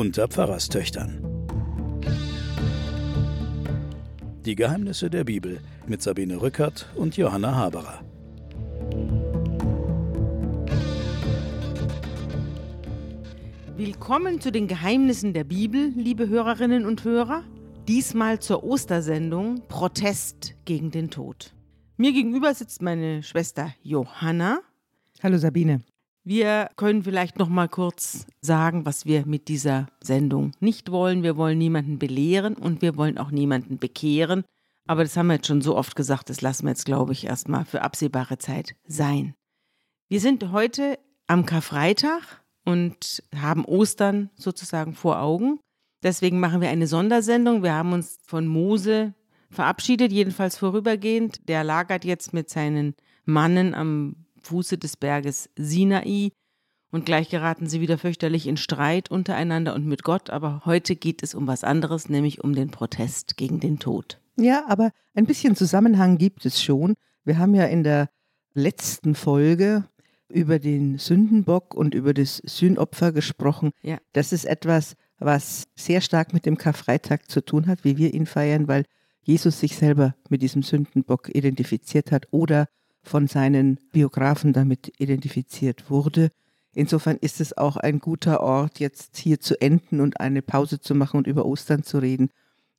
unter Pfarrerstöchtern. Die Geheimnisse der Bibel mit Sabine Rückert und Johanna Haberer. Willkommen zu den Geheimnissen der Bibel, liebe Hörerinnen und Hörer. Diesmal zur Ostersendung Protest gegen den Tod. Mir gegenüber sitzt meine Schwester Johanna. Hallo Sabine. Wir können vielleicht noch mal kurz sagen, was wir mit dieser Sendung nicht wollen. Wir wollen niemanden belehren und wir wollen auch niemanden bekehren. Aber das haben wir jetzt schon so oft gesagt, das lassen wir jetzt, glaube ich, erstmal für absehbare Zeit sein. Wir sind heute am Karfreitag und haben Ostern sozusagen vor Augen. Deswegen machen wir eine Sondersendung. Wir haben uns von Mose verabschiedet, jedenfalls vorübergehend. Der lagert jetzt mit seinen Mannen am Fuße des Berges Sinai und gleich geraten sie wieder fürchterlich in Streit untereinander und mit Gott, aber heute geht es um was anderes, nämlich um den Protest gegen den Tod. Ja, aber ein bisschen Zusammenhang gibt es schon. Wir haben ja in der letzten Folge über den Sündenbock und über das Sühnopfer gesprochen. Ja. Das ist etwas, was sehr stark mit dem Karfreitag zu tun hat, wie wir ihn feiern, weil Jesus sich selber mit diesem Sündenbock identifiziert hat oder von seinen Biografen damit identifiziert wurde. Insofern ist es auch ein guter Ort, jetzt hier zu enden und eine Pause zu machen und über Ostern zu reden,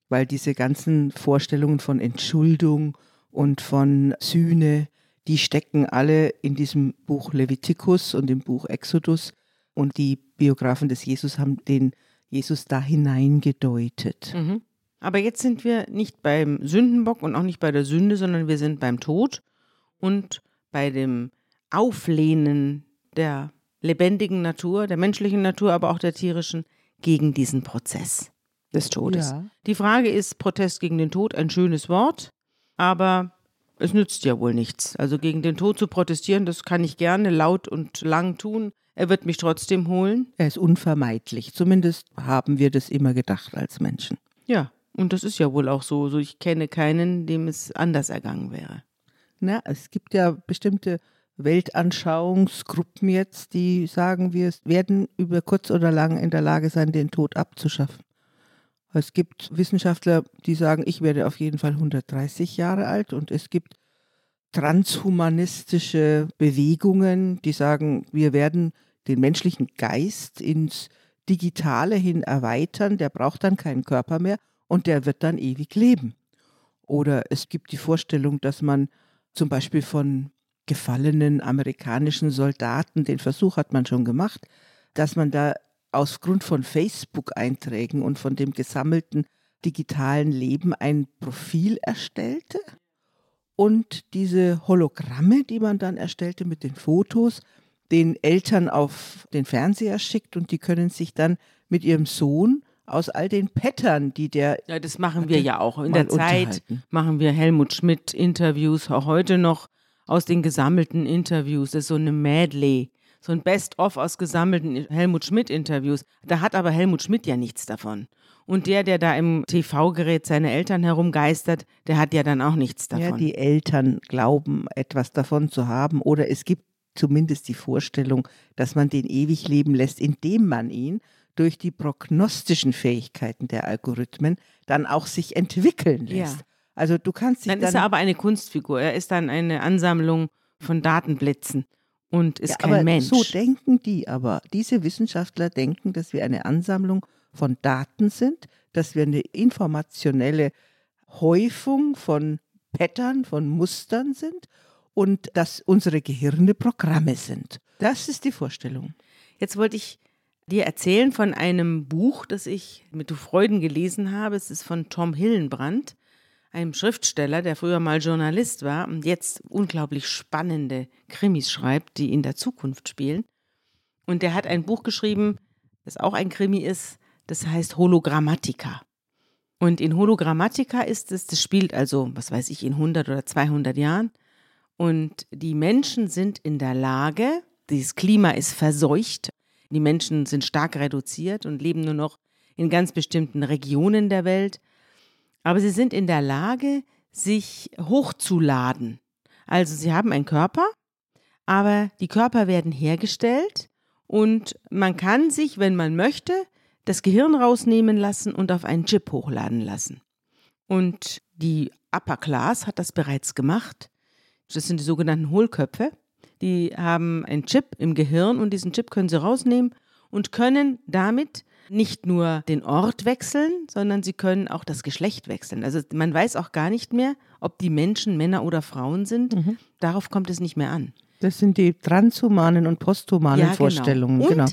weil diese ganzen Vorstellungen von Entschuldung und von Sühne, die stecken alle in diesem Buch Levitikus und im Buch Exodus und die Biografen des Jesus haben den Jesus da hineingedeutet. Mhm. Aber jetzt sind wir nicht beim Sündenbock und auch nicht bei der Sünde, sondern wir sind beim Tod und bei dem Auflehnen der lebendigen Natur, der menschlichen Natur, aber auch der tierischen, gegen diesen Prozess des Todes. Ja. Die Frage ist, Protest gegen den Tod, ein schönes Wort, aber es nützt ja wohl nichts. Also gegen den Tod zu protestieren, das kann ich gerne laut und lang tun. Er wird mich trotzdem holen. Er ist unvermeidlich. Zumindest haben wir das immer gedacht als Menschen. Ja, und das ist ja wohl auch so. So ich kenne keinen, dem es anders ergangen wäre. Na, es gibt ja bestimmte Weltanschauungsgruppen jetzt, die sagen, wir werden über kurz oder lang in der Lage sein, den Tod abzuschaffen. Es gibt Wissenschaftler, die sagen, ich werde auf jeden Fall 130 Jahre alt und es gibt transhumanistische Bewegungen, die sagen, wir werden den menschlichen Geist ins Digitale hin erweitern, der braucht dann keinen Körper mehr und der wird dann ewig leben. Oder es gibt die Vorstellung, dass man zum Beispiel von gefallenen amerikanischen Soldaten, den Versuch hat man schon gemacht, dass man da ausgrund von Facebook-Einträgen und von dem gesammelten digitalen Leben ein Profil erstellte und diese Hologramme, die man dann erstellte mit den Fotos, den Eltern auf den Fernseher schickt und die können sich dann mit ihrem Sohn aus all den Pattern, die der. Ja, das machen wir ja auch. In der Zeit machen wir Helmut Schmidt Interviews, auch heute noch aus den gesammelten Interviews. Das ist so eine Medley, so ein Best-of aus gesammelten Helmut Schmidt Interviews. Da hat aber Helmut Schmidt ja nichts davon. Und der, der da im TV-Gerät seine Eltern herumgeistert, der hat ja dann auch nichts davon. Ja, die Eltern glauben, etwas davon zu haben. Oder es gibt zumindest die Vorstellung, dass man den ewig leben lässt, indem man ihn durch die prognostischen Fähigkeiten der Algorithmen dann auch sich entwickeln lässt. Ja. Also du kannst dann, dann ist er aber eine Kunstfigur. Er ist dann eine Ansammlung von Datenblitzen und ist ja, kein aber Mensch. So denken die aber. Diese Wissenschaftler denken, dass wir eine Ansammlung von Daten sind, dass wir eine informationelle Häufung von Pattern, von Mustern sind und dass unsere Gehirne Programme sind. Das ist die Vorstellung. Jetzt wollte ich dir erzählen von einem Buch, das ich mit Freuden gelesen habe. Es ist von Tom Hillenbrand, einem Schriftsteller, der früher mal Journalist war und jetzt unglaublich spannende Krimis schreibt, die in der Zukunft spielen. Und der hat ein Buch geschrieben, das auch ein Krimi ist, das heißt Hologrammatika. Und in Hologrammatika ist es, das spielt also, was weiß ich, in 100 oder 200 Jahren. Und die Menschen sind in der Lage, dieses Klima ist verseucht, die Menschen sind stark reduziert und leben nur noch in ganz bestimmten Regionen der Welt. Aber sie sind in der Lage, sich hochzuladen. Also sie haben einen Körper, aber die Körper werden hergestellt und man kann sich, wenn man möchte, das Gehirn rausnehmen lassen und auf einen Chip hochladen lassen. Und die Upper Class hat das bereits gemacht. Das sind die sogenannten Hohlköpfe. Die haben einen Chip im Gehirn und diesen Chip können sie rausnehmen und können damit nicht nur den Ort wechseln, sondern sie können auch das Geschlecht wechseln. Also man weiß auch gar nicht mehr, ob die Menschen Männer oder Frauen sind. Mhm. Darauf kommt es nicht mehr an. Das sind die transhumanen und posthumanen ja, genau. Vorstellungen. Und genau.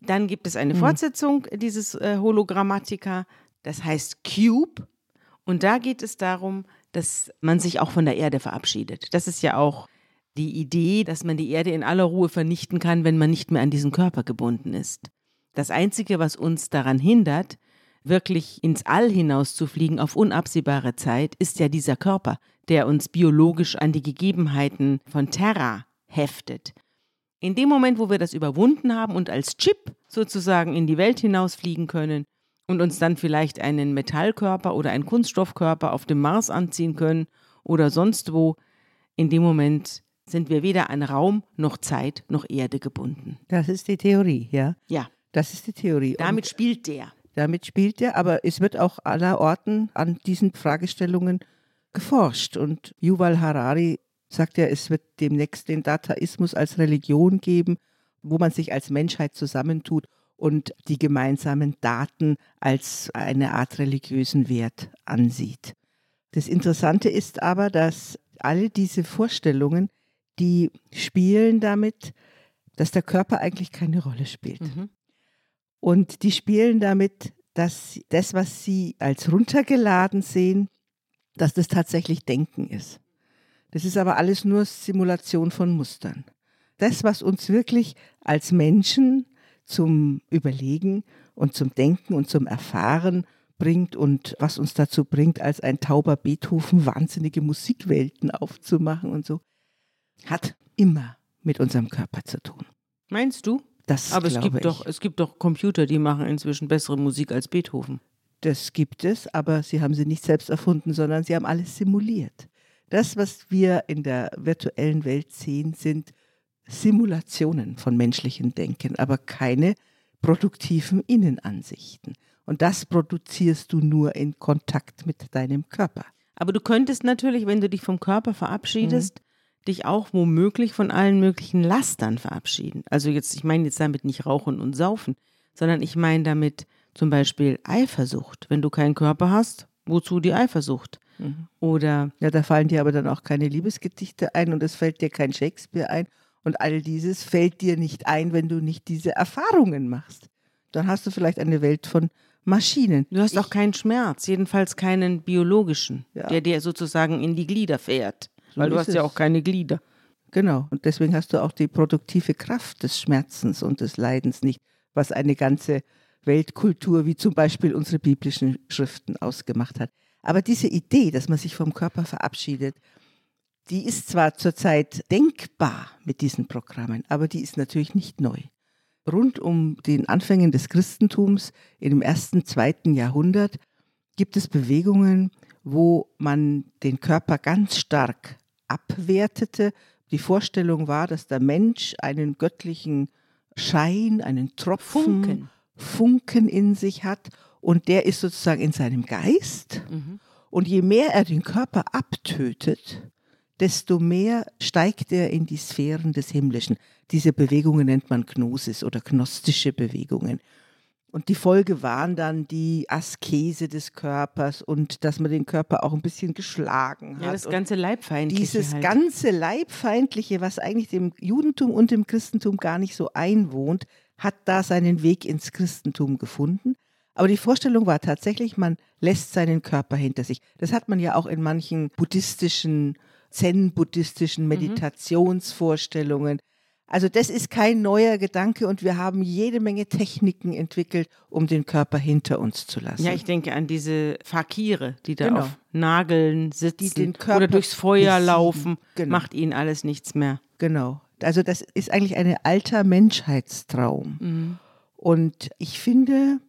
dann gibt es eine mhm. Fortsetzung dieses äh, Hologrammatika, das heißt Cube. Und da geht es darum, dass man sich auch von der Erde verabschiedet. Das ist ja auch die Idee, dass man die Erde in aller Ruhe vernichten kann, wenn man nicht mehr an diesen Körper gebunden ist. Das Einzige, was uns daran hindert, wirklich ins All hinauszufliegen auf unabsehbare Zeit, ist ja dieser Körper, der uns biologisch an die Gegebenheiten von Terra heftet. In dem Moment, wo wir das überwunden haben und als Chip sozusagen in die Welt hinausfliegen können und uns dann vielleicht einen Metallkörper oder einen Kunststoffkörper auf dem Mars anziehen können oder sonst wo, in dem Moment sind wir weder an Raum noch Zeit noch Erde gebunden. Das ist die Theorie, ja? Ja. Das ist die Theorie. Damit Und spielt der. Damit spielt er, aber es wird auch aller Orten an diesen Fragestellungen geforscht. Und Yuval Harari sagt ja, es wird demnächst den Dataismus als Religion geben, wo man sich als Menschheit zusammentut und die gemeinsamen Daten als eine Art religiösen Wert ansieht. Das Interessante ist aber, dass alle diese Vorstellungen, die spielen damit, dass der Körper eigentlich keine Rolle spielt. Mhm. Und die spielen damit, dass das, was sie als runtergeladen sehen, dass das tatsächlich Denken ist. Das ist aber alles nur Simulation von Mustern. Das, was uns wirklich als Menschen zum Überlegen und zum Denken und zum Erfahren bringt und was uns dazu bringt, als ein tauber Beethoven wahnsinnige Musikwelten aufzumachen und so, hat immer mit unserem Körper zu tun. Meinst du? Das Aber es gibt, ich. doch, es gibt doch Computer, die machen inzwischen bessere Musik als Beethoven. Das gibt es, aber sie haben sie nicht selbst erfunden, sondern sie haben alles simuliert. Das, was wir in der virtuellen Welt sehen, sind Simulationen von menschlichem Denken, aber keine produktiven Innenansichten. Und das produzierst du nur in Kontakt mit deinem Körper. Aber du könntest natürlich, wenn du dich vom Körper verabschiedest, mhm dich auch womöglich von allen möglichen Lastern verabschieden. Also jetzt, ich meine jetzt damit nicht rauchen und saufen, sondern ich meine damit zum Beispiel Eifersucht. Wenn du keinen Körper hast, wozu die Eifersucht? Mhm. Oder ja, da fallen dir aber dann auch keine Liebesgedichte ein und es fällt dir kein Shakespeare ein und all dieses fällt dir nicht ein, wenn du nicht diese Erfahrungen machst. Dann hast du vielleicht eine Welt von Maschinen. Du hast ich, auch keinen Schmerz, jedenfalls keinen biologischen, ja. der dir sozusagen in die Glieder fährt. So Weil du hast es. ja auch keine Glieder. Genau. Und deswegen hast du auch die produktive Kraft des Schmerzens und des Leidens nicht, was eine ganze Weltkultur wie zum Beispiel unsere biblischen Schriften ausgemacht hat. Aber diese Idee, dass man sich vom Körper verabschiedet, die ist zwar zurzeit denkbar mit diesen Programmen, aber die ist natürlich nicht neu. Rund um den Anfängen des Christentums im ersten, zweiten Jahrhundert gibt es Bewegungen, wo man den Körper ganz stark abwertete. Die Vorstellung war, dass der Mensch einen göttlichen Schein, einen Tropfen, Funken, Funken in sich hat und der ist sozusagen in seinem Geist. Mhm. Und je mehr er den Körper abtötet, desto mehr steigt er in die Sphären des Himmlischen. Diese Bewegungen nennt man Gnosis oder gnostische Bewegungen. Und die Folge waren dann die Askese des Körpers und dass man den Körper auch ein bisschen geschlagen hat. Ja, das ganze Leibfeindliche. Dieses halt. ganze Leibfeindliche, was eigentlich dem Judentum und dem Christentum gar nicht so einwohnt, hat da seinen Weg ins Christentum gefunden. Aber die Vorstellung war tatsächlich, man lässt seinen Körper hinter sich. Das hat man ja auch in manchen buddhistischen, zen-buddhistischen mhm. Also das ist kein neuer Gedanke und wir haben jede Menge Techniken entwickelt, um den Körper hinter uns zu lassen. Ja, ich denke an diese Fakire, die da genau. auf Nageln sitzen oder durchs Feuer besiegen. laufen, genau. macht ihnen alles nichts mehr. Genau. Also das ist eigentlich ein alter Menschheitstraum. Mhm. Und ich finde,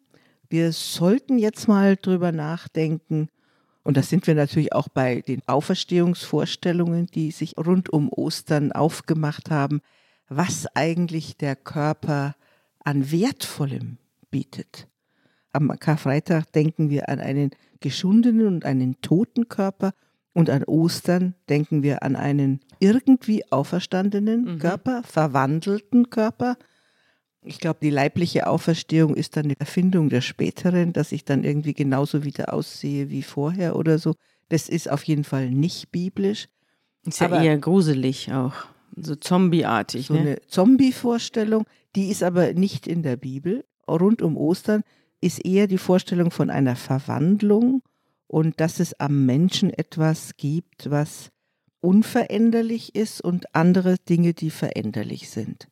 wir sollten jetzt mal drüber nachdenken, und das sind wir natürlich auch bei den Auferstehungsvorstellungen, die sich rund um Ostern aufgemacht haben was eigentlich der Körper an Wertvollem bietet. am Karfreitag denken wir an einen geschundenen und einen toten Körper und an Ostern denken wir an einen irgendwie auferstandenen mhm. Körper, verwandelten Körper. Ich glaube, die leibliche Auferstehung ist dann eine Erfindung der späteren, dass ich dann irgendwie genauso wieder aussehe wie vorher oder so. Das ist auf jeden Fall nicht biblisch. Ist ja aber eher gruselig auch, so zombieartig. So ne? eine Zombie-Vorstellung, die ist aber nicht in der Bibel. Rund um Ostern ist eher die Vorstellung von einer Verwandlung und dass es am Menschen etwas gibt, was unveränderlich ist und andere Dinge, die veränderlich sind.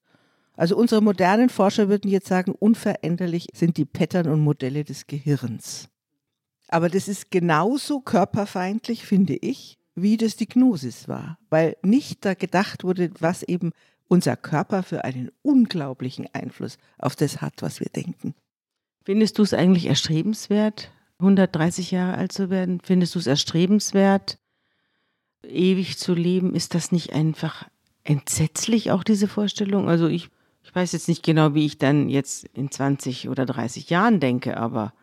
Also unsere modernen Forscher würden jetzt sagen, unveränderlich sind die Pattern und Modelle des Gehirns. Aber das ist genauso körperfeindlich, finde ich, wie das die Gnosis war, weil nicht da gedacht wurde, was eben unser Körper für einen unglaublichen Einfluss auf das hat, was wir denken. Findest du es eigentlich erstrebenswert, 130 Jahre alt zu werden? Findest du es erstrebenswert, ewig zu leben? Ist das nicht einfach entsetzlich, auch diese Vorstellung? Also ich, ich weiß jetzt nicht genau, wie ich dann jetzt in 20 oder 30 Jahren denke, aber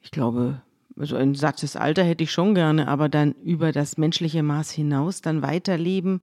ich glaube, so ein sattes Alter hätte ich schon gerne, aber dann über das menschliche Maß hinaus dann weiterleben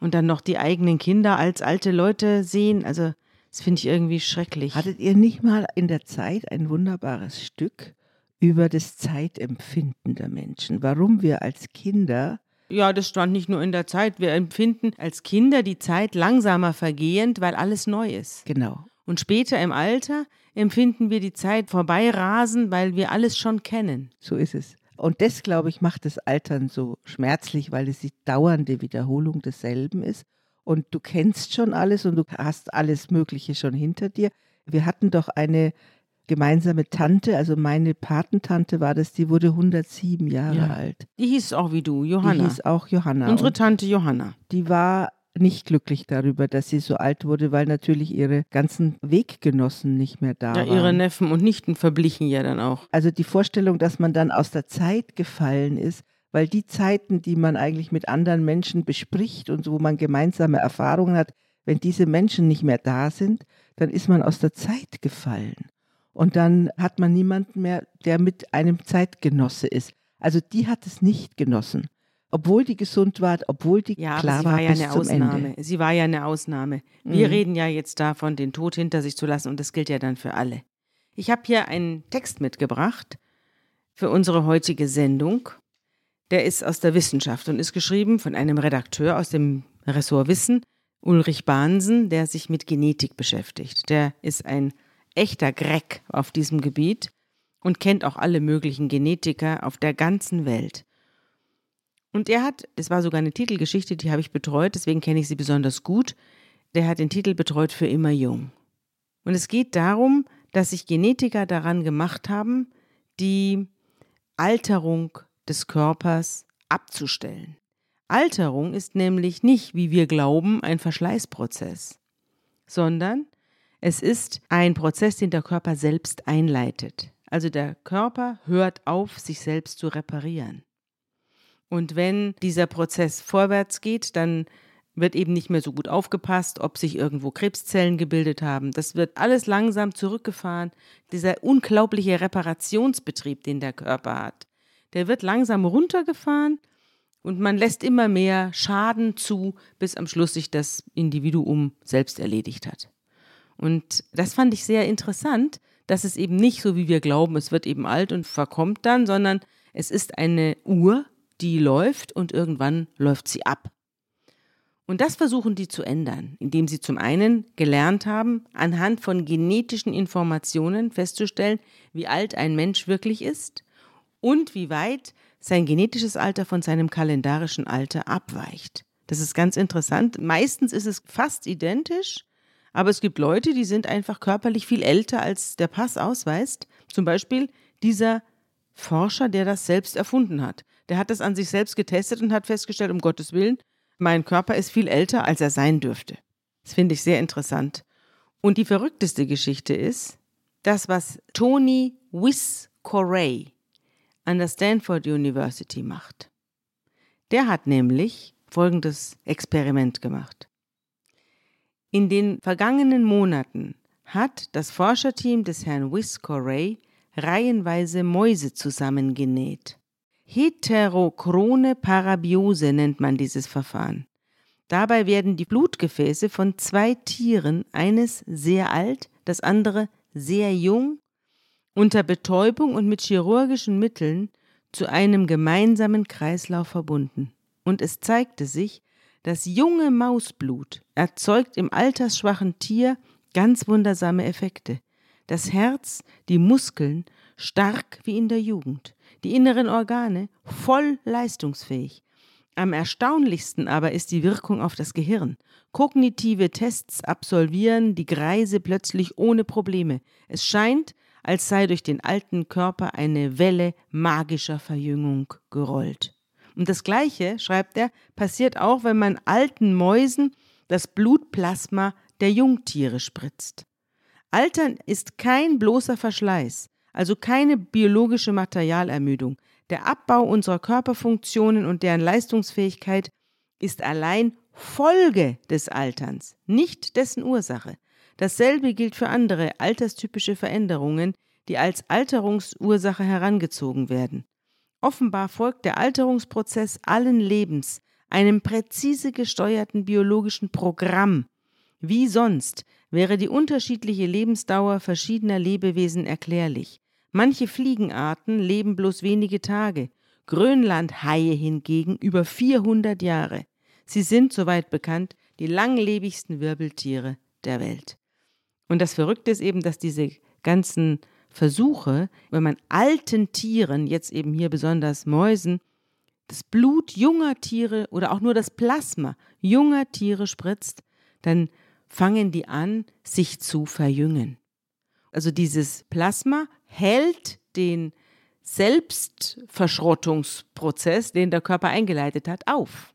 und dann noch die eigenen Kinder als alte Leute sehen. Also das finde ich irgendwie schrecklich. Hattet ihr nicht mal in der Zeit ein wunderbares Stück über das Zeitempfinden der Menschen? Warum wir als Kinder ja, das stand nicht nur in der Zeit. Wir empfinden als Kinder die Zeit langsamer vergehend, weil alles neu ist. Genau. Und später im Alter empfinden wir die Zeit vorbeirasen, weil wir alles schon kennen. So ist es. Und das, glaube ich, macht das Altern so schmerzlich, weil es die dauernde Wiederholung desselben ist und du kennst schon alles und du hast alles Mögliche schon hinter dir. Wir hatten doch eine gemeinsame Tante, also meine Patentante war das, die wurde 107 Jahre ja. alt. Die hieß auch wie du, Johanna. Die hieß auch Johanna. Unsere Tante Johanna. Die war nicht glücklich darüber, dass sie so alt wurde, weil natürlich ihre ganzen Weggenossen nicht mehr da ja, waren. Ihre Neffen und Nichten verblichen ja dann auch. Also die Vorstellung, dass man dann aus der Zeit gefallen ist, weil die Zeiten, die man eigentlich mit anderen Menschen bespricht und wo man gemeinsame Erfahrungen hat, wenn diese Menschen nicht mehr da sind, dann ist man aus der Zeit gefallen. Und dann hat man niemanden mehr, der mit einem Zeitgenosse ist. Also die hat es nicht genossen. Obwohl die gesund war, obwohl die ja, klar war, war ja eine Ausnahme. Ende. Sie war ja eine Ausnahme. Wir mhm. reden ja jetzt davon, den Tod hinter sich zu lassen und das gilt ja dann für alle. Ich habe hier einen Text mitgebracht für unsere heutige Sendung der ist aus der Wissenschaft und ist geschrieben von einem Redakteur aus dem Ressort Wissen, Ulrich Bahnsen, der sich mit Genetik beschäftigt. Der ist ein echter Greck auf diesem Gebiet und kennt auch alle möglichen Genetiker auf der ganzen Welt. Und er hat, das war sogar eine Titelgeschichte, die habe ich betreut, deswegen kenne ich sie besonders gut. Der hat den Titel betreut für immer jung. Und es geht darum, dass sich Genetiker daran gemacht haben, die Alterung des Körpers abzustellen. Alterung ist nämlich nicht, wie wir glauben, ein Verschleißprozess, sondern es ist ein Prozess, den der Körper selbst einleitet. Also der Körper hört auf, sich selbst zu reparieren. Und wenn dieser Prozess vorwärts geht, dann wird eben nicht mehr so gut aufgepasst, ob sich irgendwo Krebszellen gebildet haben. Das wird alles langsam zurückgefahren. Dieser unglaubliche Reparationsbetrieb, den der Körper hat, der wird langsam runtergefahren und man lässt immer mehr Schaden zu, bis am Schluss sich das Individuum selbst erledigt hat. Und das fand ich sehr interessant, dass es eben nicht so, wie wir glauben, es wird eben alt und verkommt dann, sondern es ist eine Uhr, die läuft und irgendwann läuft sie ab. Und das versuchen die zu ändern, indem sie zum einen gelernt haben, anhand von genetischen Informationen festzustellen, wie alt ein Mensch wirklich ist und wie weit sein genetisches Alter von seinem kalendarischen Alter abweicht. Das ist ganz interessant. Meistens ist es fast identisch, aber es gibt Leute, die sind einfach körperlich viel älter, als der Pass ausweist. Zum Beispiel dieser Forscher, der das selbst erfunden hat. Der hat das an sich selbst getestet und hat festgestellt, um Gottes Willen, mein Körper ist viel älter, als er sein dürfte. Das finde ich sehr interessant. Und die verrückteste Geschichte ist, das, was Tony Wiss Corey an der Stanford University macht. Der hat nämlich folgendes Experiment gemacht. In den vergangenen Monaten hat das Forscherteam des Herrn Wiss Corey reihenweise Mäuse zusammengenäht. Heterochrone Parabiose nennt man dieses Verfahren. Dabei werden die Blutgefäße von zwei Tieren, eines sehr alt, das andere sehr jung, unter Betäubung und mit chirurgischen Mitteln zu einem gemeinsamen Kreislauf verbunden. Und es zeigte sich, das junge Mausblut erzeugt im altersschwachen Tier ganz wundersame Effekte. Das Herz, die Muskeln stark wie in der Jugend, die inneren Organe voll leistungsfähig. Am erstaunlichsten aber ist die Wirkung auf das Gehirn. Kognitive Tests absolvieren die Greise plötzlich ohne Probleme. Es scheint, als sei durch den alten Körper eine Welle magischer Verjüngung gerollt. Und das Gleiche, schreibt er, passiert auch, wenn man alten Mäusen das Blutplasma der Jungtiere spritzt. Altern ist kein bloßer Verschleiß, also keine biologische Materialermüdung. Der Abbau unserer Körperfunktionen und deren Leistungsfähigkeit ist allein Folge des Alterns, nicht dessen Ursache. Dasselbe gilt für andere alterstypische Veränderungen, die als Alterungsursache herangezogen werden. Offenbar folgt der Alterungsprozess allen Lebens einem präzise gesteuerten biologischen Programm. Wie sonst wäre die unterschiedliche Lebensdauer verschiedener Lebewesen erklärlich. Manche Fliegenarten leben bloß wenige Tage, Grönlandhaie hingegen über 400 Jahre. Sie sind, soweit bekannt, die langlebigsten Wirbeltiere der Welt. Und das Verrückte ist eben, dass diese ganzen Versuche, wenn man alten Tieren, jetzt eben hier besonders Mäusen, das Blut junger Tiere oder auch nur das Plasma junger Tiere spritzt, dann fangen die an, sich zu verjüngen. Also dieses Plasma hält den Selbstverschrottungsprozess, den der Körper eingeleitet hat, auf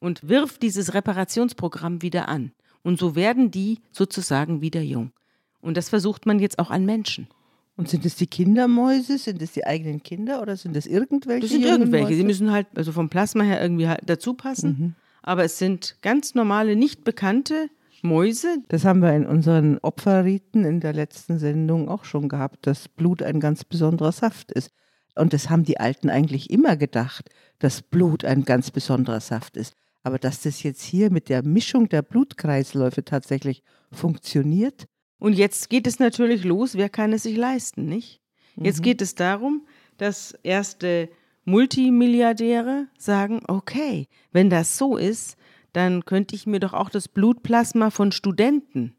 und wirft dieses Reparationsprogramm wieder an. Und so werden die sozusagen wieder jung. Und das versucht man jetzt auch an Menschen. Und sind es die Kindermäuse? Sind es die eigenen Kinder oder sind es irgendwelche? Das sind irgendwelche. Mäuse? Sie müssen halt also vom Plasma her irgendwie halt dazu passen. Mhm. Aber es sind ganz normale, nicht bekannte Mäuse. Das haben wir in unseren Opferriten in der letzten Sendung auch schon gehabt, dass Blut ein ganz besonderer Saft ist. Und das haben die Alten eigentlich immer gedacht, dass Blut ein ganz besonderer Saft ist. Aber dass das jetzt hier mit der Mischung der Blutkreisläufe tatsächlich funktioniert. Und jetzt geht es natürlich los, wer kann es sich leisten, nicht? Jetzt mhm. geht es darum, dass erste Multimilliardäre sagen, okay, wenn das so ist, dann könnte ich mir doch auch das Blutplasma von Studenten.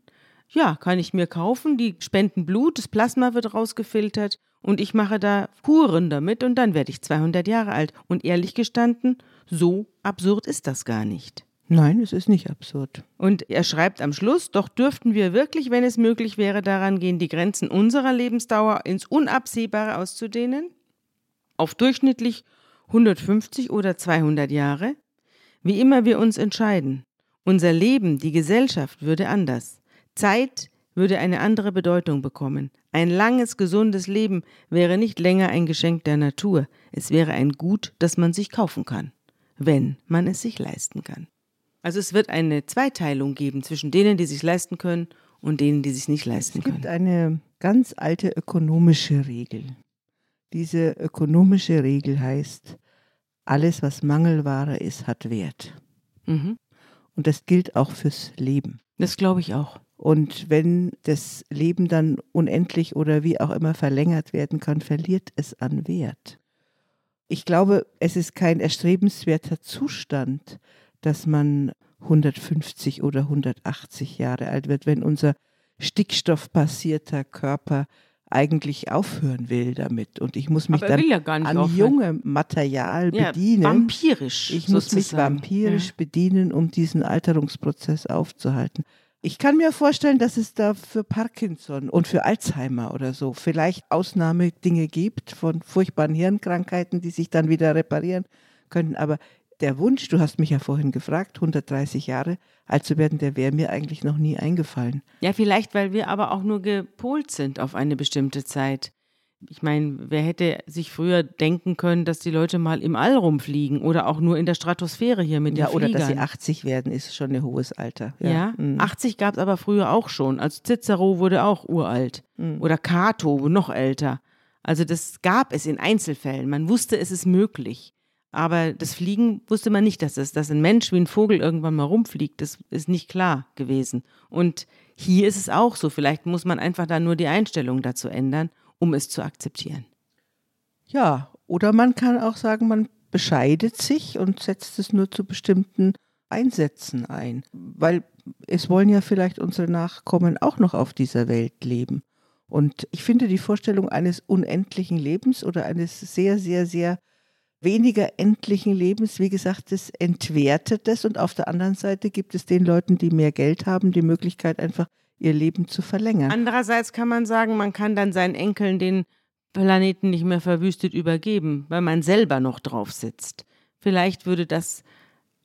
Ja, kann ich mir kaufen, die spenden Blut, das Plasma wird rausgefiltert und ich mache da Kuren damit und dann werde ich 200 Jahre alt. Und ehrlich gestanden, so absurd ist das gar nicht. Nein, es ist nicht absurd. Und er schreibt am Schluss, doch dürften wir wirklich, wenn es möglich wäre, daran gehen, die Grenzen unserer Lebensdauer ins Unabsehbare auszudehnen? Auf durchschnittlich 150 oder 200 Jahre? Wie immer wir uns entscheiden. Unser Leben, die Gesellschaft würde anders. Zeit würde eine andere Bedeutung bekommen. Ein langes, gesundes Leben wäre nicht länger ein Geschenk der Natur, es wäre ein Gut, das man sich kaufen kann, wenn man es sich leisten kann. Also es wird eine Zweiteilung geben zwischen denen, die sich leisten können und denen, die sich nicht leisten können. Es gibt können. eine ganz alte ökonomische Regel. Diese ökonomische Regel heißt, alles, was Mangelware ist, hat Wert. Mhm. Und das gilt auch fürs Leben. Das glaube ich auch. Und wenn das Leben dann unendlich oder wie auch immer verlängert werden kann, verliert es an Wert. Ich glaube, es ist kein erstrebenswerter Zustand, dass man 150 oder 180 Jahre alt wird, wenn unser stickstoffbasierter Körper eigentlich aufhören will damit. Und ich muss mich dann ja an aufhören. jungem Material ja, bedienen. Vampirisch. Ich muss mich vampirisch ja. bedienen, um diesen Alterungsprozess aufzuhalten. Ich kann mir vorstellen, dass es da für Parkinson und für Alzheimer oder so vielleicht Ausnahmedinge gibt von furchtbaren Hirnkrankheiten, die sich dann wieder reparieren können. Aber der Wunsch, du hast mich ja vorhin gefragt, 130 Jahre alt zu werden, der wäre mir eigentlich noch nie eingefallen. Ja, vielleicht, weil wir aber auch nur gepolt sind auf eine bestimmte Zeit. Ich meine, wer hätte sich früher denken können, dass die Leute mal im All rumfliegen oder auch nur in der Stratosphäre hier mit ja, den Fliegern. Oder dass sie 80 werden, ist schon ein hohes Alter. Ja, ja? Mhm. 80 gab es aber früher auch schon. Also Cicero wurde auch uralt. Mhm. Oder Cato, noch älter. Also das gab es in Einzelfällen. Man wusste, es ist möglich. Aber das Fliegen wusste man nicht, dass es, dass ein Mensch wie ein Vogel irgendwann mal rumfliegt. Das ist nicht klar gewesen. Und hier ist es auch so. Vielleicht muss man einfach da nur die Einstellung dazu ändern, um es zu akzeptieren. Ja, oder man kann auch sagen, man bescheidet sich und setzt es nur zu bestimmten Einsätzen ein. Weil es wollen ja vielleicht unsere Nachkommen auch noch auf dieser Welt leben. Und ich finde die Vorstellung eines unendlichen Lebens oder eines sehr, sehr, sehr weniger endlichen Lebens, wie gesagt, das entwertet das. Und auf der anderen Seite gibt es den Leuten, die mehr Geld haben, die Möglichkeit, einfach ihr Leben zu verlängern. Andererseits kann man sagen, man kann dann seinen Enkeln den Planeten nicht mehr verwüstet übergeben, weil man selber noch drauf sitzt. Vielleicht würde das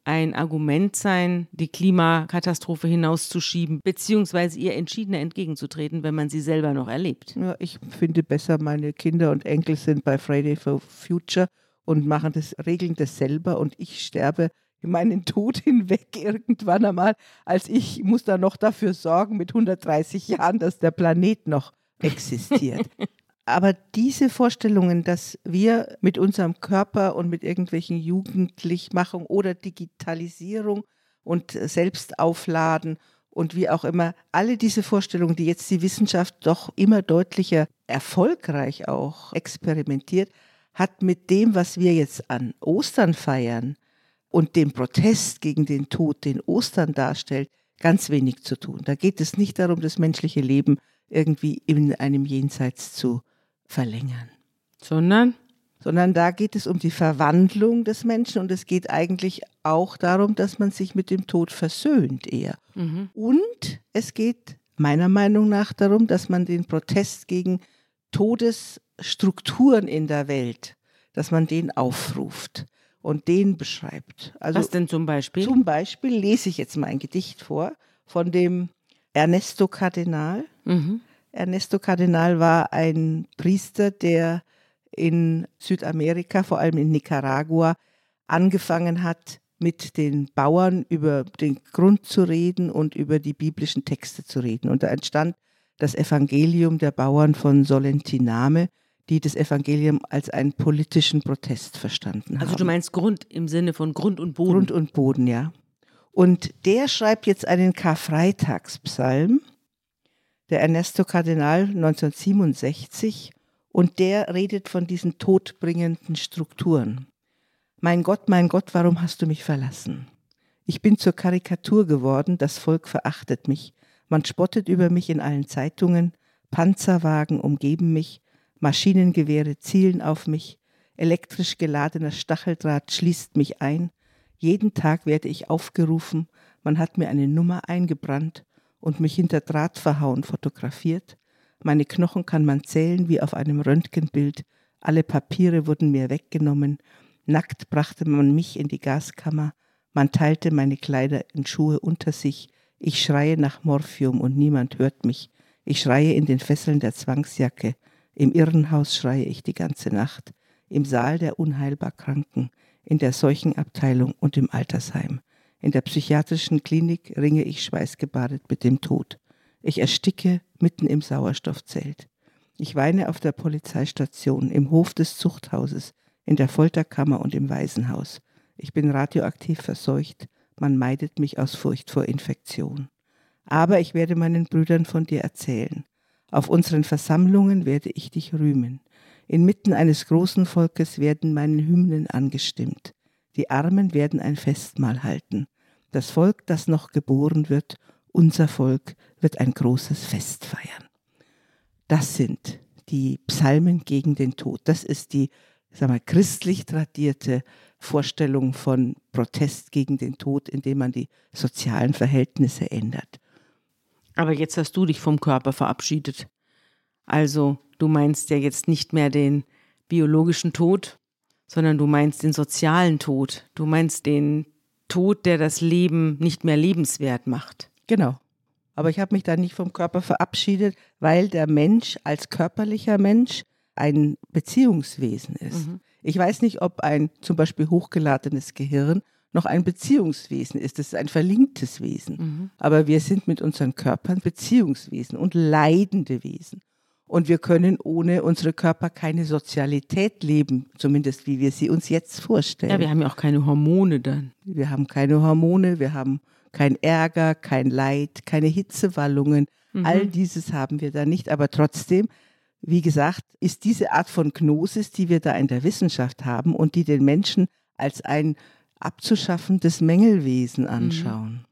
ein Argument sein, die Klimakatastrophe hinauszuschieben, beziehungsweise ihr entschiedener entgegenzutreten, wenn man sie selber noch erlebt. Ja, ich finde besser, meine Kinder und Enkel sind bei Friday for Future und machen das, regeln das selber und ich sterbe in meinen Tod hinweg irgendwann einmal, als ich muss da noch dafür sorgen mit 130 Jahren, dass der Planet noch existiert. Aber diese Vorstellungen, dass wir mit unserem Körper und mit irgendwelchen Jugendlichmachung oder Digitalisierung und Selbstaufladen und wie auch immer, alle diese Vorstellungen, die jetzt die Wissenschaft doch immer deutlicher erfolgreich auch experimentiert, hat mit dem, was wir jetzt an Ostern feiern und dem Protest gegen den Tod, den Ostern darstellt, ganz wenig zu tun. Da geht es nicht darum, das menschliche Leben irgendwie in einem Jenseits zu verlängern. Sondern? Sondern da geht es um die Verwandlung des Menschen und es geht eigentlich auch darum, dass man sich mit dem Tod versöhnt eher. Mhm. Und es geht meiner Meinung nach darum, dass man den Protest gegen Todesstrukturen in der Welt, dass man den aufruft und den beschreibt. Also Was denn zum Beispiel? Zum Beispiel lese ich jetzt mal ein Gedicht vor von dem Ernesto Cardinal. Mhm. Ernesto Cardinal war ein Priester, der in Südamerika, vor allem in Nicaragua, angefangen hat, mit den Bauern über den Grund zu reden und über die biblischen Texte zu reden. Und da entstand das Evangelium der Bauern von Solentiname, die das Evangelium als einen politischen Protest verstanden haben. Also du meinst Grund im Sinne von Grund und Boden? Grund und Boden, ja. Und der schreibt jetzt einen Karfreitagspsalm der Ernesto Cardinal 1967 und der redet von diesen todbringenden Strukturen. Mein Gott, mein Gott, warum hast du mich verlassen? Ich bin zur Karikatur geworden, das Volk verachtet mich, man spottet über mich in allen Zeitungen, Panzerwagen umgeben mich, Maschinengewehre zielen auf mich, elektrisch geladener Stacheldraht schließt mich ein, jeden Tag werde ich aufgerufen, man hat mir eine Nummer eingebrannt, und mich hinter Drahtverhauen fotografiert. Meine Knochen kann man zählen wie auf einem Röntgenbild. Alle Papiere wurden mir weggenommen. Nackt brachte man mich in die Gaskammer. Man teilte meine Kleider in Schuhe unter sich. Ich schreie nach Morphium und niemand hört mich. Ich schreie in den Fesseln der Zwangsjacke. Im Irrenhaus schreie ich die ganze Nacht. Im Saal der unheilbar Kranken. In der Seuchenabteilung und im Altersheim. In der psychiatrischen Klinik ringe ich schweißgebadet mit dem Tod. Ich ersticke mitten im Sauerstoffzelt. Ich weine auf der Polizeistation, im Hof des Zuchthauses, in der Folterkammer und im Waisenhaus. Ich bin radioaktiv verseucht, man meidet mich aus Furcht vor Infektion. Aber ich werde meinen Brüdern von dir erzählen. Auf unseren Versammlungen werde ich dich rühmen. Inmitten eines großen Volkes werden meine Hymnen angestimmt. Die Armen werden ein Festmahl halten. Das Volk, das noch geboren wird, unser Volk, wird ein großes Fest feiern. Das sind die Psalmen gegen den Tod. Das ist die sag mal, christlich tradierte Vorstellung von Protest gegen den Tod, indem man die sozialen Verhältnisse ändert. Aber jetzt hast du dich vom Körper verabschiedet. Also du meinst ja jetzt nicht mehr den biologischen Tod, sondern du meinst den sozialen Tod. Du meinst den Tod, der das Leben nicht mehr lebenswert macht. Genau. Aber ich habe mich da nicht vom Körper verabschiedet, weil der Mensch als körperlicher Mensch ein Beziehungswesen ist. Mhm. Ich weiß nicht, ob ein zum Beispiel hochgeladenes Gehirn noch ein Beziehungswesen ist. Das ist ein verlinktes Wesen. Mhm. Aber wir sind mit unseren Körpern Beziehungswesen und leidende Wesen. Und wir können ohne unsere Körper keine Sozialität leben, zumindest wie wir sie uns jetzt vorstellen. Ja, wir haben ja auch keine Hormone dann. Wir haben keine Hormone, wir haben kein Ärger, kein Leid, keine Hitzewallungen. Mhm. All dieses haben wir da nicht. Aber trotzdem, wie gesagt, ist diese Art von Gnosis, die wir da in der Wissenschaft haben und die den Menschen als ein abzuschaffendes Mängelwesen mhm. anschauen. Mhm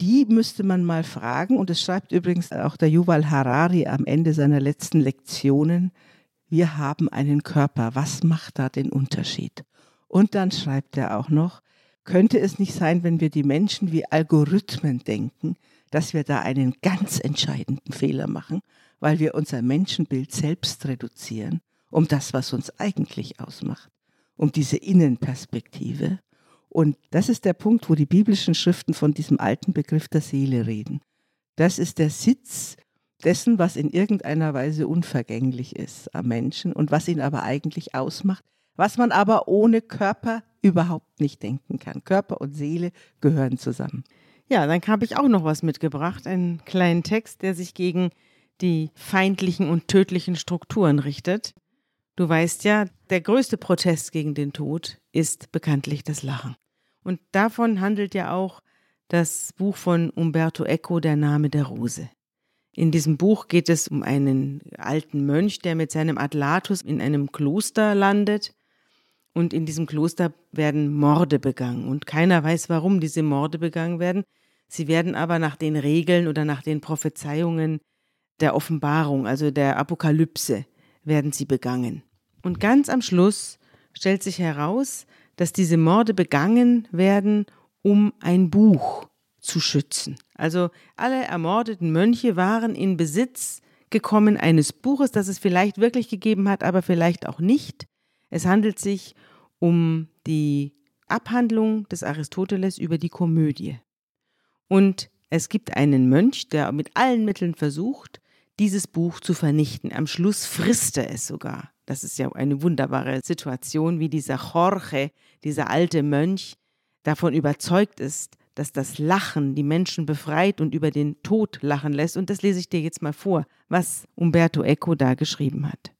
die müsste man mal fragen, und es schreibt übrigens auch der Yuval Harari am Ende seiner letzten Lektionen, wir haben einen Körper, was macht da den Unterschied? Und dann schreibt er auch noch, könnte es nicht sein, wenn wir die Menschen wie Algorithmen denken, dass wir da einen ganz entscheidenden Fehler machen, weil wir unser Menschenbild selbst reduzieren, um das, was uns eigentlich ausmacht, um diese Innenperspektive und das ist der Punkt, wo die biblischen Schriften von diesem alten Begriff der Seele reden. Das ist der Sitz dessen, was in irgendeiner Weise unvergänglich ist am Menschen und was ihn aber eigentlich ausmacht, was man aber ohne Körper überhaupt nicht denken kann. Körper und Seele gehören zusammen. Ja, dann habe ich auch noch was mitgebracht, einen kleinen Text, der sich gegen die feindlichen und tödlichen Strukturen richtet. Du weißt ja, der größte Protest gegen den Tod ist bekanntlich das Lachen. Und davon handelt ja auch das Buch von Umberto Eco, Der Name der Rose. In diesem Buch geht es um einen alten Mönch, der mit seinem Atlatus in einem Kloster landet. Und in diesem Kloster werden Morde begangen. Und keiner weiß, warum diese Morde begangen werden. Sie werden aber nach den Regeln oder nach den Prophezeiungen der Offenbarung, also der Apokalypse, werden sie begangen. Und ganz am Schluss stellt sich heraus, dass diese Morde begangen werden, um ein Buch zu schützen. Also alle ermordeten Mönche waren in Besitz gekommen eines Buches, das es vielleicht wirklich gegeben hat, aber vielleicht auch nicht. Es handelt sich um die Abhandlung des Aristoteles über die Komödie. Und es gibt einen Mönch, der mit allen Mitteln versucht, dieses Buch zu vernichten. Am Schluss frisst er es sogar. Das ist ja eine wunderbare Situation, wie dieser Jorge, dieser alte Mönch, davon überzeugt ist, dass das Lachen die Menschen befreit und über den Tod lachen lässt. Und das lese ich dir jetzt mal vor, was Umberto Eco da geschrieben hat.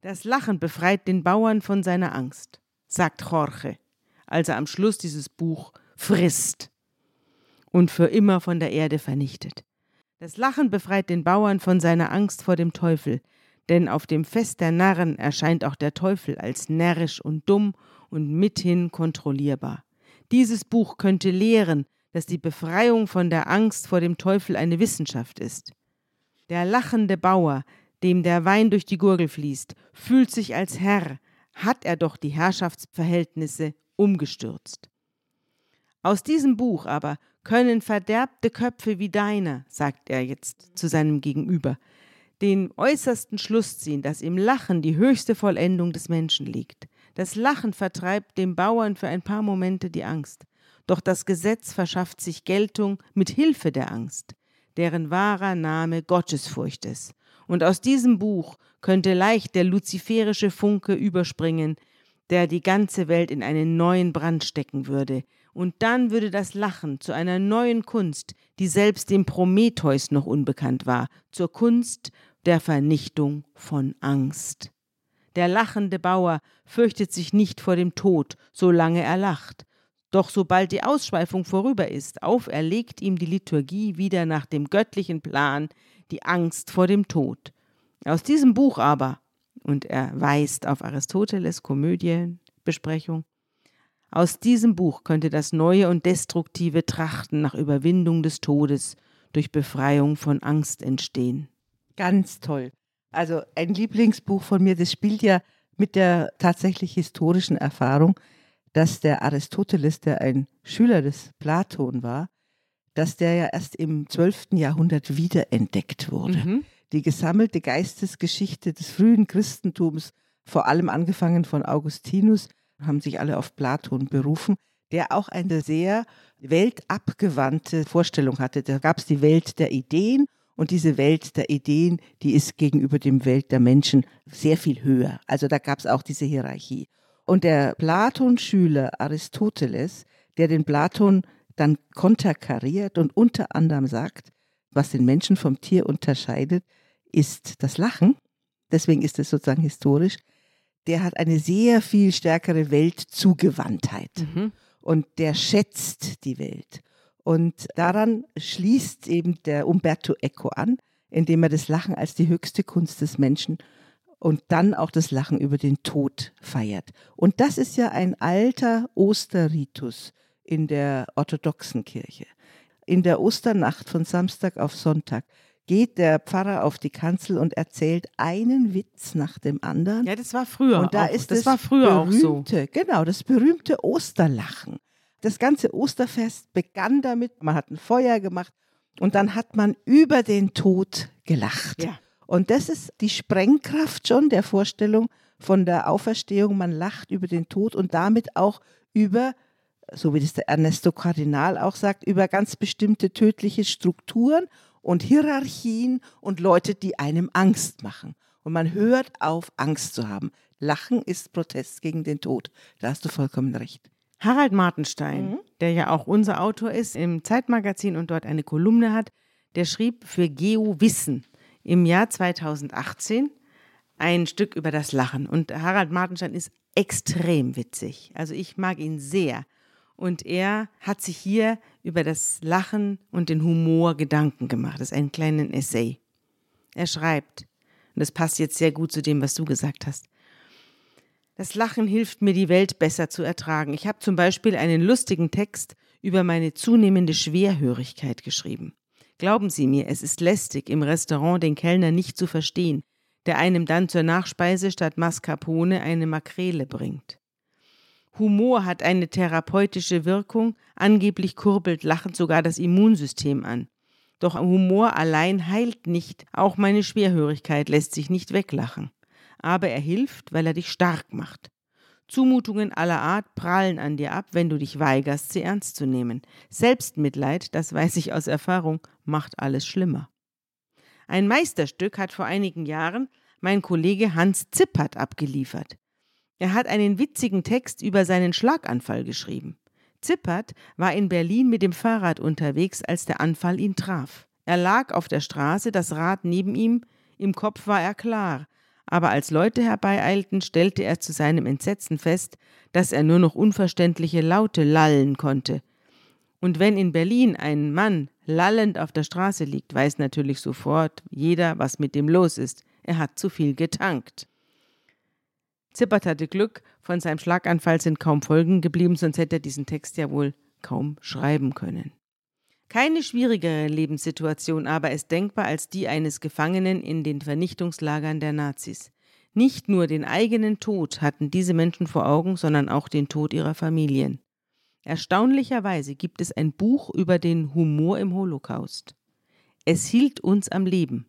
Das Lachen befreit den Bauern von seiner Angst, sagt Jorge, als er am Schluss dieses Buch frisst und für immer von der Erde vernichtet. Das Lachen befreit den Bauern von seiner Angst vor dem Teufel, denn auf dem Fest der Narren erscheint auch der Teufel als närrisch und dumm und mithin kontrollierbar. Dieses Buch könnte lehren, dass die Befreiung von der Angst vor dem Teufel eine Wissenschaft ist. Der lachende Bauer, dem der Wein durch die Gurgel fließt, fühlt sich als Herr, hat er doch die Herrschaftsverhältnisse umgestürzt. Aus diesem Buch aber können verderbte Köpfe wie deiner, sagt er jetzt zu seinem Gegenüber, den äußersten Schluss ziehen, dass im Lachen die höchste Vollendung des Menschen liegt. Das Lachen vertreibt dem Bauern für ein paar Momente die Angst. Doch das Gesetz verschafft sich Geltung mit Hilfe der Angst, deren wahrer Name Gottesfurcht ist. Und aus diesem Buch könnte leicht der luziferische Funke überspringen, der die ganze Welt in einen neuen Brand stecken würde, und dann würde das Lachen zu einer neuen Kunst, die selbst dem Prometheus noch unbekannt war, zur Kunst der Vernichtung von Angst. Der lachende Bauer fürchtet sich nicht vor dem Tod, solange er lacht. Doch sobald die Ausschweifung vorüber ist, auferlegt ihm die Liturgie wieder nach dem göttlichen Plan die Angst vor dem Tod. Aus diesem Buch aber, und er weist auf Aristoteles Komödienbesprechung, aus diesem Buch könnte das neue und destruktive Trachten nach Überwindung des Todes durch Befreiung von Angst entstehen. Ganz toll. Also ein Lieblingsbuch von mir, das spielt ja mit der tatsächlich historischen Erfahrung, dass der Aristoteles, der ein Schüler des Platon war, dass der ja erst im 12. Jahrhundert wiederentdeckt wurde. Mhm. Die gesammelte Geistesgeschichte des frühen Christentums, vor allem angefangen von Augustinus, haben sich alle auf Platon berufen, der auch eine sehr weltabgewandte Vorstellung hatte. Da gab es die Welt der Ideen und diese Welt der Ideen, die ist gegenüber dem Welt der Menschen sehr viel höher. Also da gab es auch diese Hierarchie. Und der Platon-Schüler Aristoteles, der den Platon dann konterkariert und unter anderem sagt, was den Menschen vom Tier unterscheidet, ist das Lachen. Deswegen ist es sozusagen historisch. Der hat eine sehr viel stärkere Weltzugewandtheit. Mhm. Und der schätzt die Welt. Und daran schließt eben der Umberto Eco an, indem er das Lachen als die höchste Kunst des Menschen und dann auch das Lachen über den Tod feiert. Und das ist ja ein alter Osterritus in der orthodoxen Kirche. In der Osternacht von Samstag auf Sonntag geht der Pfarrer auf die Kanzel und erzählt einen Witz nach dem anderen. Ja, das war früher. Und da auch. ist das, das war früher berühmte, auch so. Genau, das berühmte Osterlachen. Das ganze Osterfest begann damit, man hat ein Feuer gemacht und dann hat man über den Tod gelacht. Ja. Und das ist die Sprengkraft schon der Vorstellung von der Auferstehung. Man lacht über den Tod und damit auch über, so wie das der Ernesto Cardinal auch sagt, über ganz bestimmte tödliche Strukturen und Hierarchien und Leute, die einem Angst machen. Und man hört auf, Angst zu haben. Lachen ist Protest gegen den Tod. Da hast du vollkommen recht. Harald Martenstein, mhm. der ja auch unser Autor ist, im Zeitmagazin und dort eine Kolumne hat, der schrieb für Geo Wissen im Jahr 2018 ein Stück über das Lachen. Und Harald Martenstein ist extrem witzig. Also ich mag ihn sehr. Und er hat sich hier über das Lachen und den Humor Gedanken gemacht. Das ist ein kleinen Essay. Er schreibt, und das passt jetzt sehr gut zu dem, was du gesagt hast. Das Lachen hilft mir, die Welt besser zu ertragen. Ich habe zum Beispiel einen lustigen Text über meine zunehmende Schwerhörigkeit geschrieben. Glauben Sie mir, es ist lästig, im Restaurant den Kellner nicht zu verstehen, der einem dann zur Nachspeise statt Mascarpone eine Makrele bringt. Humor hat eine therapeutische Wirkung, angeblich kurbelt lachend sogar das Immunsystem an. Doch Humor allein heilt nicht, auch meine Schwerhörigkeit lässt sich nicht weglachen aber er hilft, weil er dich stark macht. Zumutungen aller Art prallen an dir ab, wenn du dich weigerst, sie ernst zu nehmen. Selbstmitleid, das weiß ich aus Erfahrung, macht alles schlimmer. Ein Meisterstück hat vor einigen Jahren mein Kollege Hans Zippert abgeliefert. Er hat einen witzigen Text über seinen Schlaganfall geschrieben. Zippert war in Berlin mit dem Fahrrad unterwegs, als der Anfall ihn traf. Er lag auf der Straße, das Rad neben ihm, im Kopf war er klar, aber als Leute herbeieilten, stellte er zu seinem Entsetzen fest, dass er nur noch unverständliche Laute lallen konnte. Und wenn in Berlin ein Mann lallend auf der Straße liegt, weiß natürlich sofort jeder, was mit dem los ist. Er hat zu viel getankt. Zippert hatte Glück, von seinem Schlaganfall sind kaum Folgen geblieben, sonst hätte er diesen Text ja wohl kaum schreiben können. Keine schwierigere Lebenssituation aber ist denkbar als die eines Gefangenen in den Vernichtungslagern der Nazis. Nicht nur den eigenen Tod hatten diese Menschen vor Augen, sondern auch den Tod ihrer Familien. Erstaunlicherweise gibt es ein Buch über den Humor im Holocaust. Es hielt uns am Leben,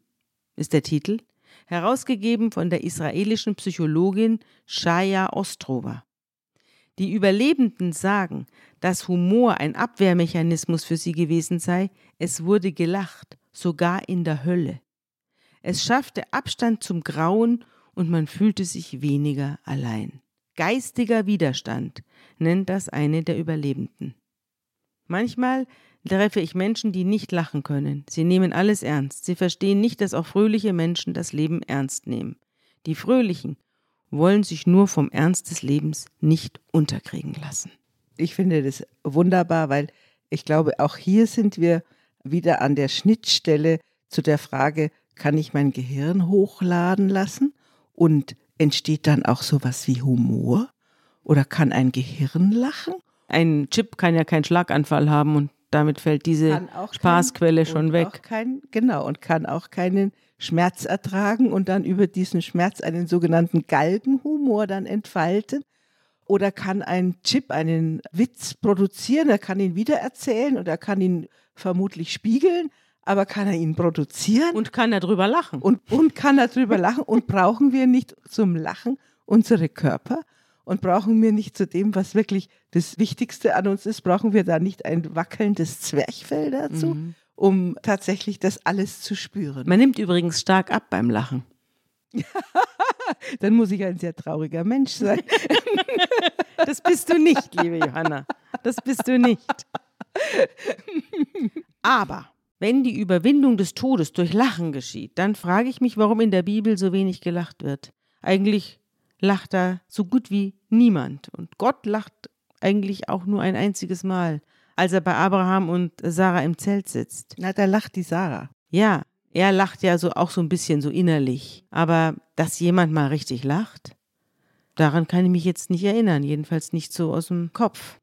ist der Titel, herausgegeben von der israelischen Psychologin Shaya Ostrova. Die Überlebenden sagen, dass Humor ein Abwehrmechanismus für sie gewesen sei, es wurde gelacht, sogar in der Hölle. Es schaffte Abstand zum Grauen und man fühlte sich weniger allein. Geistiger Widerstand nennt das eine der Überlebenden. Manchmal treffe ich Menschen, die nicht lachen können. Sie nehmen alles ernst. Sie verstehen nicht, dass auch fröhliche Menschen das Leben ernst nehmen. Die Fröhlichen wollen sich nur vom Ernst des Lebens nicht unterkriegen lassen. Ich finde das wunderbar, weil ich glaube, auch hier sind wir wieder an der Schnittstelle zu der Frage, kann ich mein Gehirn hochladen lassen und entsteht dann auch sowas wie Humor? Oder kann ein Gehirn lachen? Ein Chip kann ja keinen Schlaganfall haben und damit fällt diese Spaßquelle kein, schon weg. Kein, genau, und kann auch keinen Schmerz ertragen und dann über diesen Schmerz einen sogenannten Galgenhumor dann entfalten. Oder kann ein Chip einen Witz produzieren, er kann ihn wiedererzählen und er kann ihn vermutlich spiegeln, aber kann er ihn produzieren? Und kann er drüber lachen. Und, und kann er drüber lachen und brauchen wir nicht zum Lachen unsere Körper? Und brauchen wir nicht zu dem, was wirklich das Wichtigste an uns ist, brauchen wir da nicht ein wackelndes Zwerchfell dazu? Mhm um tatsächlich das alles zu spüren. Man nimmt übrigens stark ab beim Lachen. Dann muss ich ein sehr trauriger Mensch sein. das bist du nicht, liebe Johanna. Das bist du nicht. Aber Wenn die Überwindung des Todes durch Lachen geschieht, dann frage ich mich, warum in der Bibel so wenig gelacht wird. Eigentlich lacht da so gut wie niemand. Und Gott lacht eigentlich auch nur ein einziges Mal, als er bei Abraham und Sarah im Zelt sitzt. Na, da lacht die Sarah. Ja, er lacht ja so auch so ein bisschen so innerlich. Aber dass jemand mal richtig lacht, daran kann ich mich jetzt nicht erinnern, jedenfalls nicht so aus dem Kopf.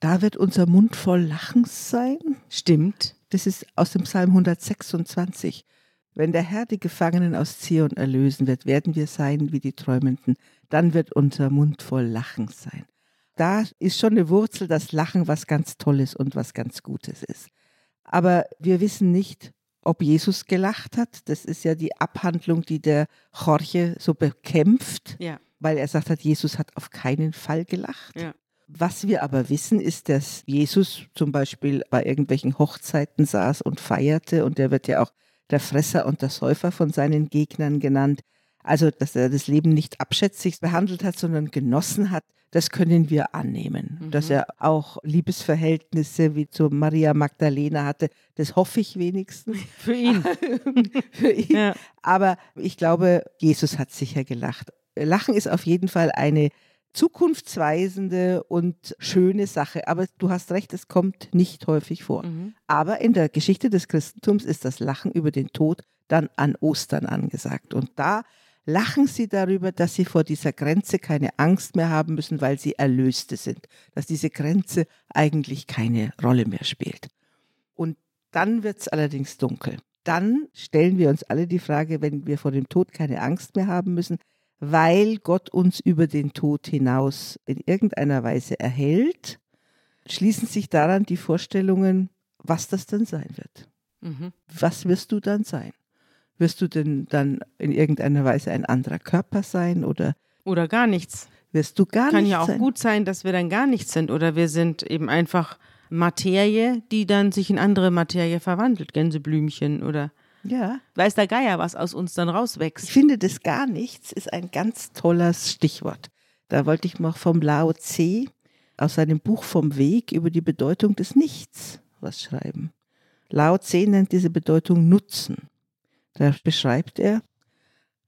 Da wird unser Mund voll Lachens sein. Stimmt. Das ist aus dem Psalm 126. Wenn der Herr die Gefangenen aus Zion erlösen wird, werden wir sein wie die Träumenden. Dann wird unser Mund voll Lachens sein. Da ist schon eine Wurzel, dass Lachen was ganz Tolles und was ganz Gutes ist. Aber wir wissen nicht, ob Jesus gelacht hat. Das ist ja die Abhandlung, die der Jorge so bekämpft, ja. weil er sagt hat, Jesus hat auf keinen Fall gelacht. Ja. Was wir aber wissen, ist, dass Jesus zum Beispiel bei irgendwelchen Hochzeiten saß und feierte und er wird ja auch der Fresser und der Säufer von seinen Gegnern genannt. Also, dass er das Leben nicht abschätzig behandelt hat, sondern genossen hat, das können wir annehmen. Mhm. Dass er auch Liebesverhältnisse wie zu Maria Magdalena hatte, das hoffe ich wenigstens. Für ihn. Für ihn. Ja. Aber ich glaube, Jesus hat sicher gelacht. Lachen ist auf jeden Fall eine zukunftsweisende und schöne Sache. Aber du hast recht, es kommt nicht häufig vor. Mhm. Aber in der Geschichte des Christentums ist das Lachen über den Tod dann an Ostern angesagt. Und da lachen sie darüber, dass sie vor dieser Grenze keine Angst mehr haben müssen, weil sie Erlöste sind. Dass diese Grenze eigentlich keine Rolle mehr spielt. Und dann wird es allerdings dunkel. Dann stellen wir uns alle die Frage, wenn wir vor dem Tod keine Angst mehr haben müssen, weil Gott uns über den Tod hinaus in irgendeiner Weise erhält, schließen sich daran die Vorstellungen, was das dann sein wird. Mhm. Was wirst du dann sein? Wirst du denn dann in irgendeiner Weise ein anderer Körper sein oder? Oder gar nichts. Wirst du gar Kann nichts ja auch sein? gut sein, dass wir dann gar nichts sind oder wir sind eben einfach Materie, die dann sich in andere Materie verwandelt, Gänseblümchen oder ja. Weiß der Geier, was aus uns dann rauswächst. Ich finde, das gar nichts ist ein ganz tolles Stichwort. Da wollte ich mal vom Lao Tse aus seinem Buch Vom Weg über die Bedeutung des Nichts was schreiben. Lao Tse nennt diese Bedeutung Nutzen. Da beschreibt er,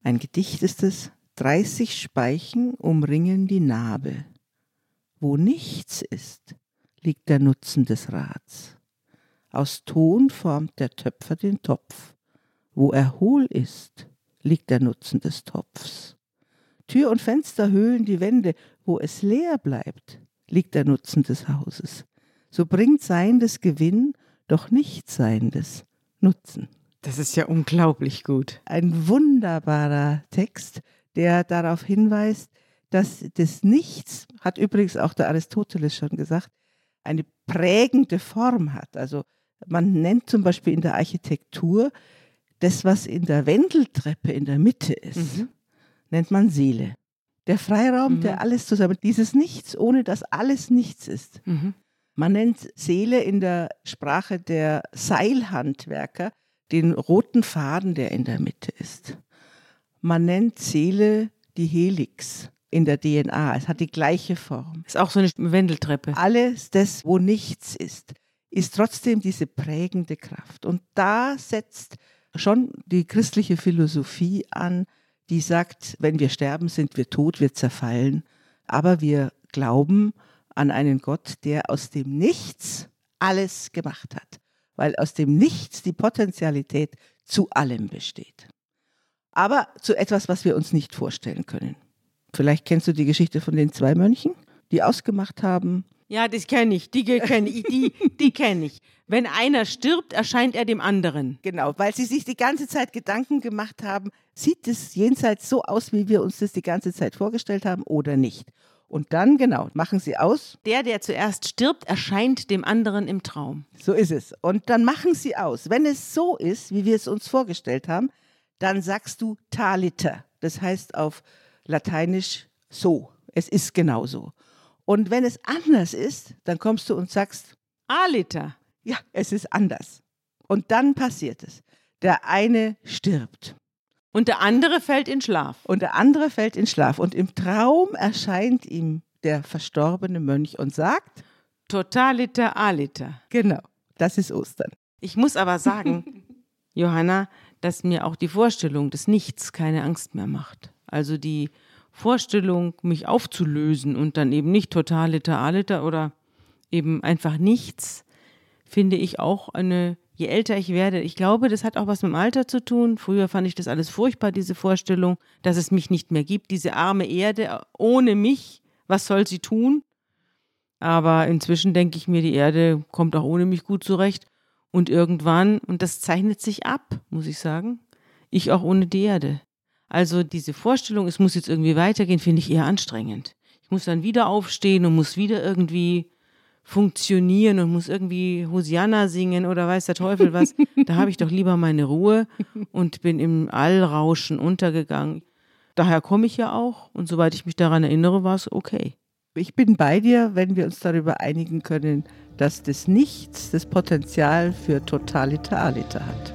ein Gedicht ist es, 30 Speichen umringen die Narbe. Wo nichts ist, liegt der Nutzen des Rats. Aus Ton formt der Töpfer den Topf. Wo er hohl ist, liegt der Nutzen des Topfs. Tür und Fenster höhlen die Wände, wo es leer bleibt, liegt der Nutzen des Hauses. So bringt Seiendes Gewinn, doch nicht Seiendes Nutzen. Das ist ja unglaublich gut. Ein wunderbarer Text, der darauf hinweist, dass das Nichts, hat übrigens auch der Aristoteles schon gesagt, eine prägende Form hat. Also man nennt zum Beispiel in der Architektur das, was in der Wendeltreppe in der Mitte ist, mhm. nennt man Seele. Der Freiraum, mhm. der alles zusammen, dieses Nichts, ohne dass alles nichts ist. Mhm. Man nennt Seele in der Sprache der Seilhandwerker den roten Faden, der in der Mitte ist. Man nennt Seele die Helix in der DNA. Es hat die gleiche Form. Ist auch so eine Wendeltreppe. Alles das, wo nichts ist, ist trotzdem diese prägende Kraft. Und da setzt schon die christliche Philosophie an, die sagt, wenn wir sterben, sind wir tot, wir zerfallen. Aber wir glauben an einen Gott, der aus dem Nichts alles gemacht hat, weil aus dem Nichts die Potentialität zu allem besteht. Aber zu etwas, was wir uns nicht vorstellen können. Vielleicht kennst du die Geschichte von den zwei Mönchen, die ausgemacht haben, ja, das kenne ich, die kenne ich, die, die kenne ich. Wenn einer stirbt, erscheint er dem anderen. Genau, weil sie sich die ganze Zeit Gedanken gemacht haben, sieht es jenseits so aus, wie wir uns das die ganze Zeit vorgestellt haben oder nicht. Und dann, genau, machen sie aus. Der, der zuerst stirbt, erscheint dem anderen im Traum. So ist es. Und dann machen sie aus. Wenn es so ist, wie wir es uns vorgestellt haben, dann sagst du taliter. Das heißt auf Lateinisch so. Es ist genauso. Und wenn es anders ist, dann kommst du und sagst, Alita. Ja, es ist anders. Und dann passiert es. Der eine stirbt. Und der andere fällt in Schlaf. Und der andere fällt in Schlaf. Und im Traum erscheint ihm der verstorbene Mönch und sagt, Totaliter alita. Genau, das ist Ostern. Ich muss aber sagen, Johanna, dass mir auch die Vorstellung des Nichts keine Angst mehr macht. Also die Vorstellung, mich aufzulösen und dann eben nicht totaliter, aliter oder eben einfach nichts, finde ich auch eine, je älter ich werde, ich glaube, das hat auch was mit dem Alter zu tun. Früher fand ich das alles furchtbar, diese Vorstellung, dass es mich nicht mehr gibt, diese arme Erde ohne mich, was soll sie tun? Aber inzwischen denke ich mir, die Erde kommt auch ohne mich gut zurecht. Und irgendwann, und das zeichnet sich ab, muss ich sagen, ich auch ohne die Erde. Also diese Vorstellung, es muss jetzt irgendwie weitergehen, finde ich eher anstrengend. Ich muss dann wieder aufstehen und muss wieder irgendwie funktionieren und muss irgendwie Hosianna singen oder weiß der Teufel was. da habe ich doch lieber meine Ruhe und bin im Allrauschen untergegangen. Daher komme ich ja auch und soweit ich mich daran erinnere, war es okay. Ich bin bei dir, wenn wir uns darüber einigen können, dass das Nichts das Potenzial für Totaliter hat.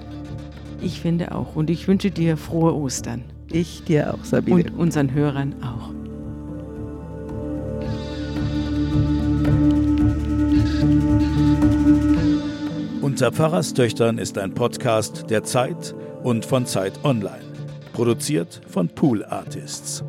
Ich finde auch. Und ich wünsche dir frohe Ostern. Ich dir auch, Sabine. Und unseren Hörern auch. Unter Pfarrerstöchtern ist ein Podcast der Zeit und von Zeit Online. Produziert von Pool Artists.